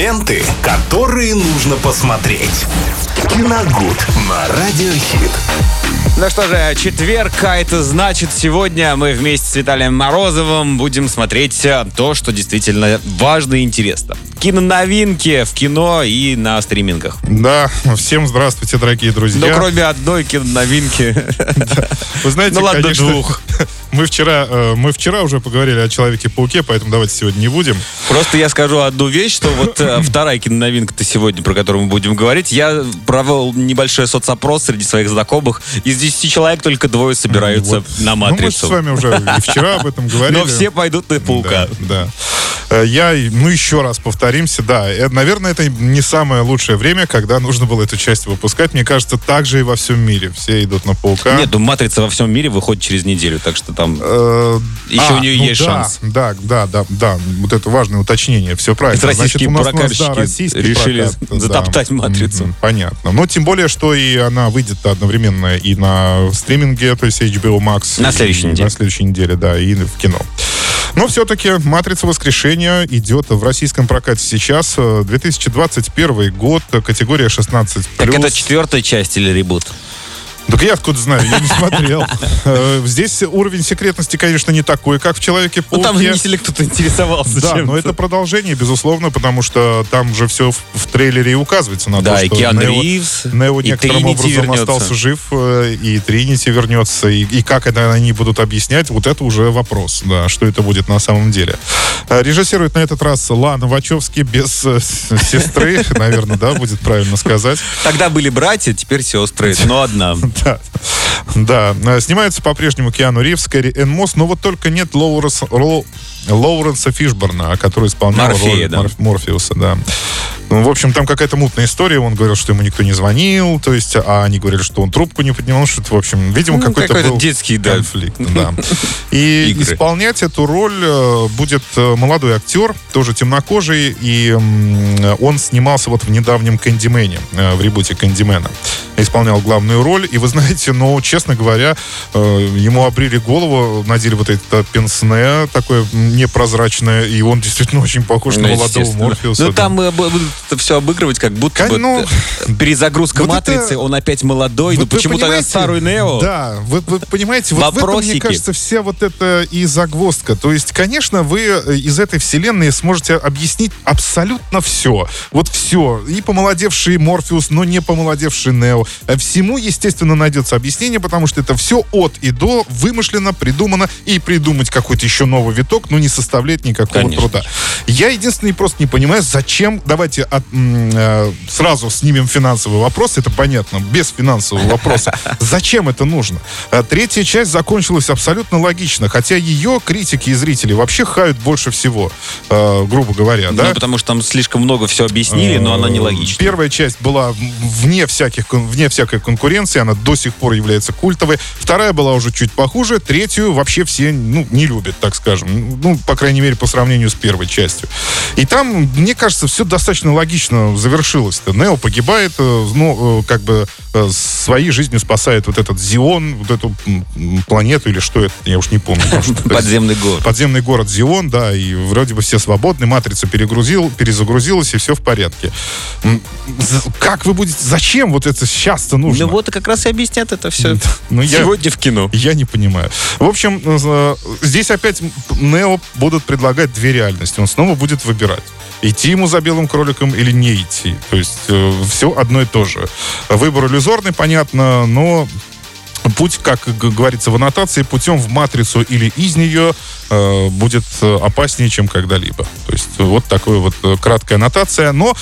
Ленты, которые нужно посмотреть. Киногуд на Радиохит. Ну что же, четверг, а это значит, сегодня мы вместе с Виталием Морозовым будем смотреть э, то, что действительно важно и интересно. Киноновинки в кино и на стримингах. Да, всем здравствуйте, дорогие друзья. Ну, кроме одной киноновинки. Вы знаете, Ну ладно, конечно, двух. мы вчера, э, мы вчера уже поговорили о Человеке-пауке, поэтому давайте сегодня не будем. Просто я скажу одну вещь, что вот э, вторая киноновинка-то сегодня, про которую мы будем говорить, я провел небольшой соцопрос среди своих знакомых. Из 10 человек только двое собираются Вот. на Ну, мы с матрицу. вами уже и вчера об этом говорили. Но все пойдут на паука. Да, да. Э, Я, ну, еще раз повторимся, да, наверное, это не самое лучшее время, когда нужно было эту часть выпускать. Мне кажется, так же и во всем мире. Все идут на паука. Нет, ну матрица во всем мире выходит через неделю, так что там Э, Еще у нее ну есть да, шанс. Да, да, да, да. Вот это важное уточнение. Все правильно. российские у нас, у нас, прокатчики да, российский решили прокат, да. затоптать «Матрицу». Понятно. Но тем более, что и она выйдет одновременно и на стриминге, то есть HBO Max. На следующей неделе. На следующей неделе, да, и в кино. Но все-таки «Матрица воскрешения» идет в российском прокате сейчас. Э, 2021 год, э, категория 16+. Так это четвертая часть или ребут? Так я откуда знаю, я не смотрел. Э, Здесь уровень секретности, конечно, не такой, как в Ну Человеке-пауке. там же не кто-то интересовался Да, но это продолжение, безусловно, потому что там же все в, трейлере и указывается на Да, то, и что Киану Нео, Ривз, Нео и некоторым Тринити образом вернется. остался жив, э, и Тринити вернется, и, и как это они будут объяснять, вот это уже вопрос, да, что это будет на самом деле. Э, Режиссирует на этот раз Лана Вачовски без сестры, наверное, да, будет правильно сказать. Тогда были братья, теперь сестры, но одна. Да. Да. Э, Снимается по-прежнему Киану Ривз, Кэрри Энн Мосс, но вот только нет Лоуренса, Ло- Лоуренса Фишборна, который исполнял Морфея, роль да. Морф- Морфеуса, да. Ну, в общем, там какая-то мутная история. Он говорил, что ему никто не звонил, то есть, а они говорили, что он трубку не поднимал, что-то, в общем, видимо, Ну, какой-то, какой-то был детский, да. конфликт. Да. И Игры. исполнять эту роль э, будет э, молодой актер, тоже темнокожий, и он снимался вот в недавнем «Кэндимене», э, в ребуте «Кэндимена». Исполнял главную роль, и вы знаете, ну, честно говоря, ему обрили голову, надели вот это пенсне такое непрозрачное, и он действительно очень похож на Ну, молодого естественно. Морфеуса. Ну да. там это все обыгрывать, как будто Кон- бы ну, э, перезагрузка вот матрицы, это- он опять молодой, Вот вы почему тогда старый Нео? Да, вы, вы понимаете, вот в этом, Вопросики. мне кажется, вся вот эта и загвоздка. То есть, конечно, вы э, из этой вселенной сможете объяснить абсолютно все. Вот все. И помолодевший Морфеус, но не помолодевший Нео. Э, Всему, естественно, найдется объяснение, потому что это все от и до вымышленно, придумано, и придумать какой-то еще новый виток, ну, не составляет никакого Конечно. труда. Я единственный просто не понимаю, зачем, давайте э, сразу снимем финансовый вопрос, это понятно, без финансового вопроса. Зачем это нужно? Э, Третья часть закончилась абсолютно логично, хотя ее критики и зрители вообще хают больше всего, э, грубо говоря, да? Ну, потому что там слишком много все объяснили, но она нелогична. Первая часть была вне, всяких, вне всякой конкуренции, она до сих пор является культовой. Вторая была уже чуть похуже, третью вообще все ну, не любят, так скажем. Ну, по крайней мере, по сравнению с первой частью. И там, мне кажется, все достаточно логично завершилось-то. Нео погибает, э, ну, э, как бы э, своей жизнью спасает вот этот Зион, вот эту планету или что это, я уж не помню. Подземный город. подземный город Зион, да, и вроде бы все свободны, матрица перегрузил, перезагрузилась, и все в порядке. Как вы будете, зачем вот это сейчас-то нужно? Ну вот и как раз и объяснят это все Ну, я- сегодня в кино. Я не понимаю. В общем, здесь опять Нео будут предлагать две реальности. Он снова будет выбирать. Идти ему за белым кроликом или не идти. То есть все одно и то же. Выбор иллюзорный, понятно, но путь, как говорится в аннотации, путем в матрицу или из нее э, будет э, опаснее, чем когда-либо. То есть вот такая вот э, краткая аннотация. Но,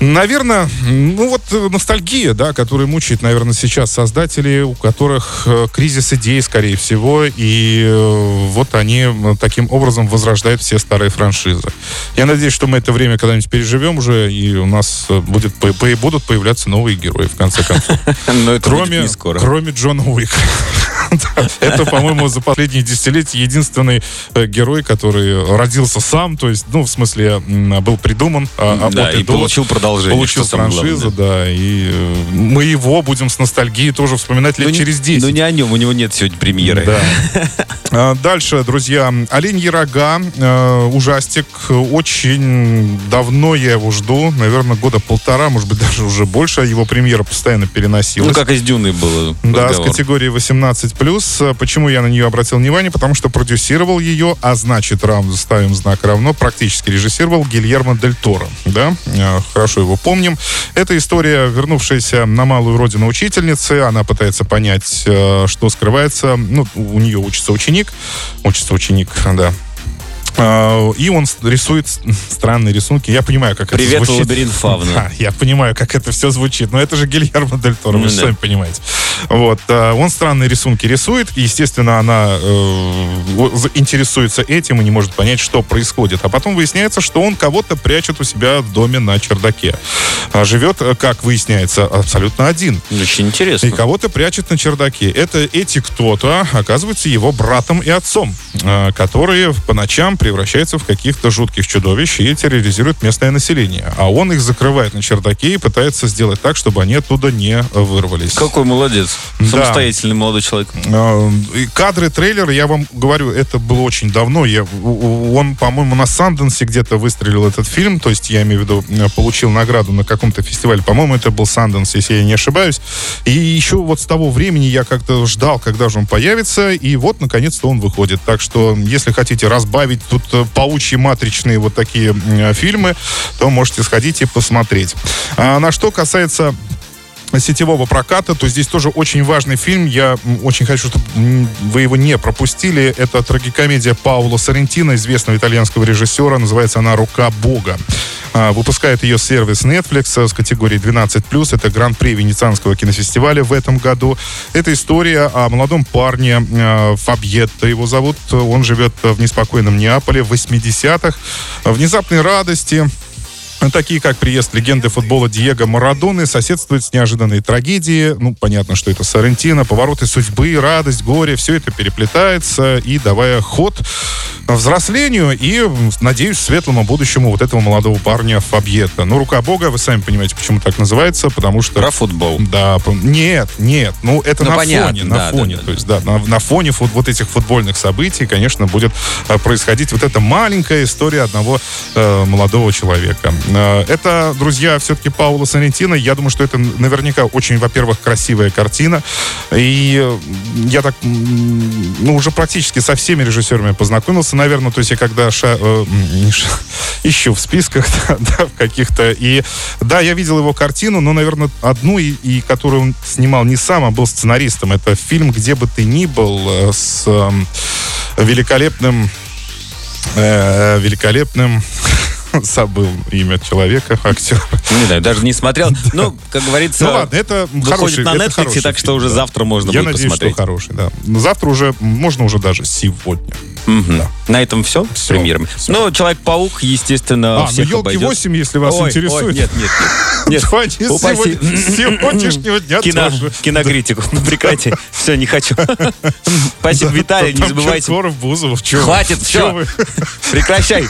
наверное, ну вот э, ностальгия, да, которая мучает, наверное, сейчас создателей, у которых кризис идей, скорее всего, и э, вот они таким образом возрождают все старые франшизы. Я надеюсь, что мы это время когда-нибудь переживем уже, и у нас будет, по- по- будут появляться новые герои, в конце концов. Кроме Джона Уика. Это, по-моему, за последние десятилетия единственный э, герой, который родился сам, то есть, ну, в смысле, был придуман. А да, и получил продолжение. Получил франшизу, да, и э, мы его будем с ностальгией тоже вспоминать лет ну, через 10. Ну, не о нем, у него нет сегодня премьеры. Да. А, дальше, друзья, «Оленьи рога», э, ужастик, очень давно я его жду, наверное, года полтора, может быть, даже уже больше, его премьера постоянно переносилась. Ну, как из «Дюны» было. Да, разговор. с категории 18+. Почему я на нее обратил внимание? Потому что продюсировал ее, а значит, равно ставим знак равно, практически режиссировал Гильермо Дель Торо. Да, э, хорошо его помним. Это история, вернувшаяся на малую родину учительницы. Она пытается понять, э, что скрывается. Ну, у нее учится ученик. Учится ученик, да, и он рисует странные рисунки. Я понимаю, как Привет, это звучит. Привет, лабиринт фавна. Да, я понимаю, как это все звучит. Но это же Гильермо Дель Торо, вы да. сами понимаете. Вот. А, он странные рисунки рисует. И, естественно, она э, интересуется этим и не может понять, что происходит. А потом выясняется, что он кого-то прячет у себя в доме на чердаке. А живет, э, как выясняется, абсолютно один. Очень интересно. И кого-то прячет на чердаке. Это эти кто-то оказывается его братом и отцом, э, которые по ночам превращаются в каких-то жутких чудовищ и терроризируют местное население. А он их закрывает на чердаке и пытается сделать так, чтобы они оттуда не вырвались. Какой молодец. Самостоятельный да. молодой человек. А, кадры трейлера, я вам говорю, это было очень давно. Я, он, по-моему, на Санденсе где-то выстрелил этот фильм. То есть, я имею в виду, э, получил награду на каком-то фестивале. По-моему, это был Санденс, если я не ошибаюсь. И еще вот с того времени я как-то ждал, когда же он появится. И вот, наконец-то, он выходит. Так что, если хотите разбавить тут э, паучьи матричные вот такие фильмы, то можете сходить и посмотреть. А на что касается сетевого проката, то здесь тоже очень важный фильм. Я очень хочу, чтобы вы его не пропустили. Это трагикомедия Паула Соррентино, известного итальянского режиссера. Называется она «Рука Бога». А, выпускает ее сервис Netflix с категории 12+. Это гран-при Венецианского кинофестиваля в этом году. Это история о молодом парне а, Фабьетто его зовут. Он живет в неспокойном Неаполе в 80-х. Внезапной радости такие как приезд легенды футбола Диего Марадоны, соседствуют с неожиданной трагедией. Ну, понятно, что это Сарентино, повороты судьбы, радость, горе, все это переплетается и давая ход взрослению и, надеюсь, светлому будущему вот этого молодого парня Фабьета. Ну, рука бога, вы сами понимаете, почему так называется, потому что... Про футбол. Да, нет, нет, ну, это ну, на понятно, фоне, на да, фоне, да, да, то есть, да, на, на фоне фут, вот этих футбольных событий, конечно, будет э, происходить вот эта маленькая история одного э, молодого человека. Э, это, друзья, все-таки Паула Сарентино. Я думаю, что это наверняка очень, во-первых, красивая картина. И э, я так, ну, уже практически со всеми режиссерами познакомился, наверное. То есть я когда ша, э, ша, ищу в списках, да, да, в каких-то. И да, я видел его картину, но, наверное, одну, и, и которую он снимал не сам, а был сценаристом. Это фильм «Где бы ты ни был» с э, великолепным э, великолепным забыл имя человека, актера. Не знаю, даже не смотрел. Ну, как говорится, ну ладно, это хороший, на Netflix, так что уже завтра можно будет посмотреть. Я надеюсь, что хороший, да. Завтра уже, можно уже даже сегодня. Угу. Да. На этом все, все с премьерами. Все. Ну, Человек-паук, естественно, а, всех ну, елки 8, если вас ой, интересует. Ой, нет, нет, нет. нет. Упаси. сегодняшнего дня Кино, тоже. Кинокритику. Ну, прекрати. Все, не хочу. Спасибо, Виталий, не забывайте. Киркоров, Бузов, Хватит, все. Прекращай.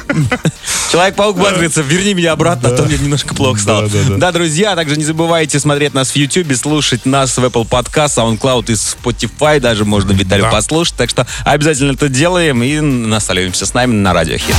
Человек-паук бодрится, верни меня обратно, а то мне немножко плохо стало. Да, друзья, также не забывайте смотреть нас в YouTube, слушать нас в Apple Podcast, SoundCloud и Spotify, даже можно Виталию послушать. Так что обязательно это делаем и наставляемся с нами на Радио Хит.